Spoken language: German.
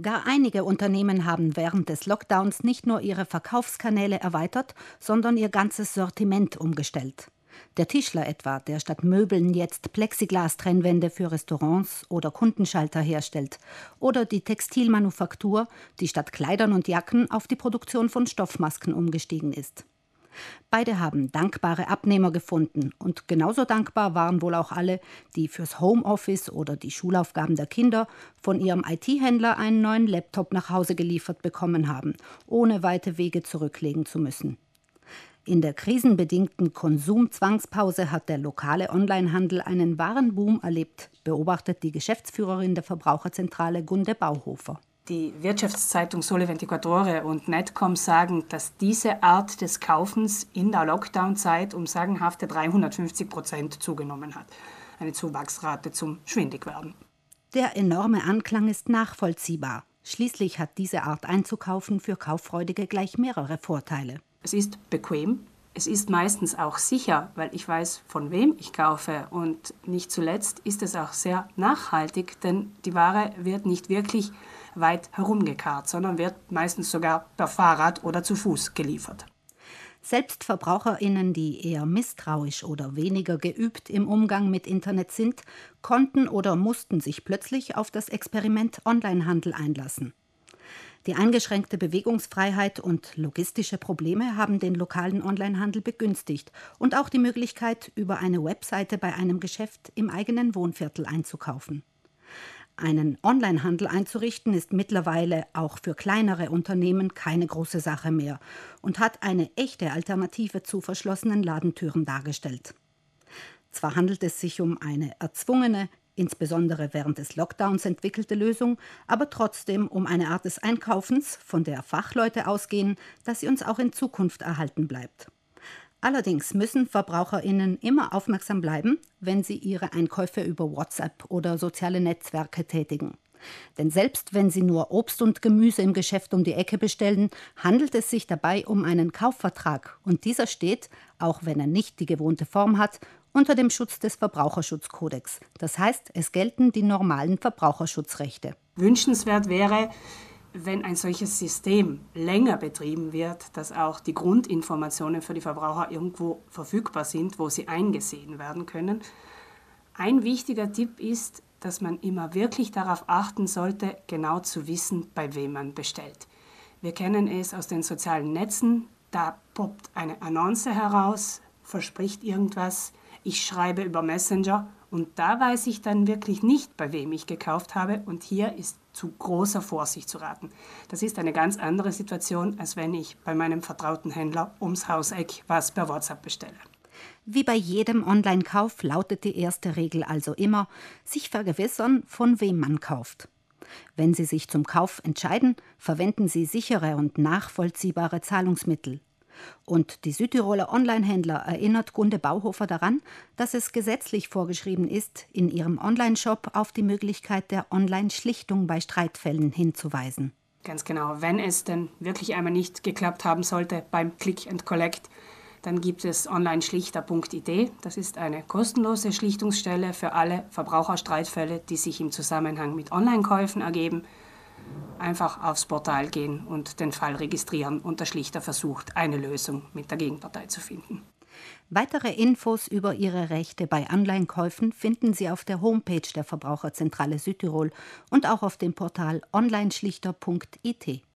Gar einige Unternehmen haben während des Lockdowns nicht nur ihre Verkaufskanäle erweitert, sondern ihr ganzes Sortiment umgestellt. Der Tischler etwa, der statt Möbeln jetzt Plexiglas-Trennwände für Restaurants oder Kundenschalter herstellt. Oder die Textilmanufaktur, die statt Kleidern und Jacken auf die Produktion von Stoffmasken umgestiegen ist. Beide haben dankbare Abnehmer gefunden und genauso dankbar waren wohl auch alle, die fürs Homeoffice oder die Schulaufgaben der Kinder von ihrem IT-Händler einen neuen Laptop nach Hause geliefert bekommen haben, ohne weite Wege zurücklegen zu müssen. In der krisenbedingten Konsumzwangspause hat der lokale Onlinehandel einen wahren Boom erlebt, beobachtet die Geschäftsführerin der Verbraucherzentrale Gunde Bauhofer. Die Wirtschaftszeitung Sole 24 und Netcom sagen, dass diese Art des Kaufens in der Lockdown-Zeit um sagenhafte 350 Prozent zugenommen hat. Eine Zuwachsrate zum Schwindigwerden. Der enorme Anklang ist nachvollziehbar. Schließlich hat diese Art einzukaufen für Kauffreudige gleich mehrere Vorteile. Es ist bequem, es ist meistens auch sicher, weil ich weiß, von wem ich kaufe. Und nicht zuletzt ist es auch sehr nachhaltig, denn die Ware wird nicht wirklich weit herumgekarrt, sondern wird meistens sogar per Fahrrad oder zu Fuß geliefert. Selbst Verbraucherinnen, die eher misstrauisch oder weniger geübt im Umgang mit Internet sind, konnten oder mussten sich plötzlich auf das Experiment Onlinehandel einlassen. Die eingeschränkte Bewegungsfreiheit und logistische Probleme haben den lokalen Onlinehandel begünstigt und auch die Möglichkeit, über eine Webseite bei einem Geschäft im eigenen Wohnviertel einzukaufen. Einen Onlinehandel einzurichten ist mittlerweile auch für kleinere Unternehmen keine große Sache mehr und hat eine echte Alternative zu verschlossenen Ladentüren dargestellt. Zwar handelt es sich um eine erzwungene, insbesondere während des Lockdowns entwickelte Lösung, aber trotzdem um eine Art des Einkaufens, von der Fachleute ausgehen, dass sie uns auch in Zukunft erhalten bleibt. Allerdings müssen Verbraucherinnen immer aufmerksam bleiben, wenn sie ihre Einkäufe über WhatsApp oder soziale Netzwerke tätigen. Denn selbst wenn Sie nur Obst und Gemüse im Geschäft um die Ecke bestellen, handelt es sich dabei um einen Kaufvertrag und dieser steht, auch wenn er nicht die gewohnte Form hat, unter dem Schutz des Verbraucherschutzkodex. Das heißt, es gelten die normalen Verbraucherschutzrechte. Wünschenswert wäre, wenn ein solches System länger betrieben wird, dass auch die Grundinformationen für die Verbraucher irgendwo verfügbar sind, wo sie eingesehen werden können. Ein wichtiger Tipp ist, dass man immer wirklich darauf achten sollte, genau zu wissen, bei wem man bestellt. Wir kennen es aus den sozialen Netzen, da poppt eine Annonce heraus, verspricht irgendwas, ich schreibe über Messenger und da weiß ich dann wirklich nicht, bei wem ich gekauft habe und hier ist zu großer Vorsicht zu raten. Das ist eine ganz andere Situation, als wenn ich bei meinem vertrauten Händler ums Hauseck was per WhatsApp bestelle. Wie bei jedem Online-Kauf lautet die erste Regel also immer, sich vergewissern, von wem man kauft. Wenn Sie sich zum Kauf entscheiden, verwenden Sie sichere und nachvollziehbare Zahlungsmittel. Und die Südtiroler Onlinehändler erinnert Gunde Bauhofer daran, dass es gesetzlich vorgeschrieben ist, in ihrem Onlineshop auf die Möglichkeit der Online-Schlichtung bei Streitfällen hinzuweisen. Ganz genau. Wenn es denn wirklich einmal nicht geklappt haben sollte beim Click and Collect, dann gibt es onlineschlichter.id. Das ist eine kostenlose Schlichtungsstelle für alle Verbraucherstreitfälle, die sich im Zusammenhang mit Online-Käufen ergeben einfach aufs Portal gehen und den Fall registrieren und der Schlichter versucht, eine Lösung mit der Gegenpartei zu finden. Weitere Infos über Ihre Rechte bei Online-Käufen finden Sie auf der Homepage der Verbraucherzentrale Südtirol und auch auf dem Portal onlineschlichter.it.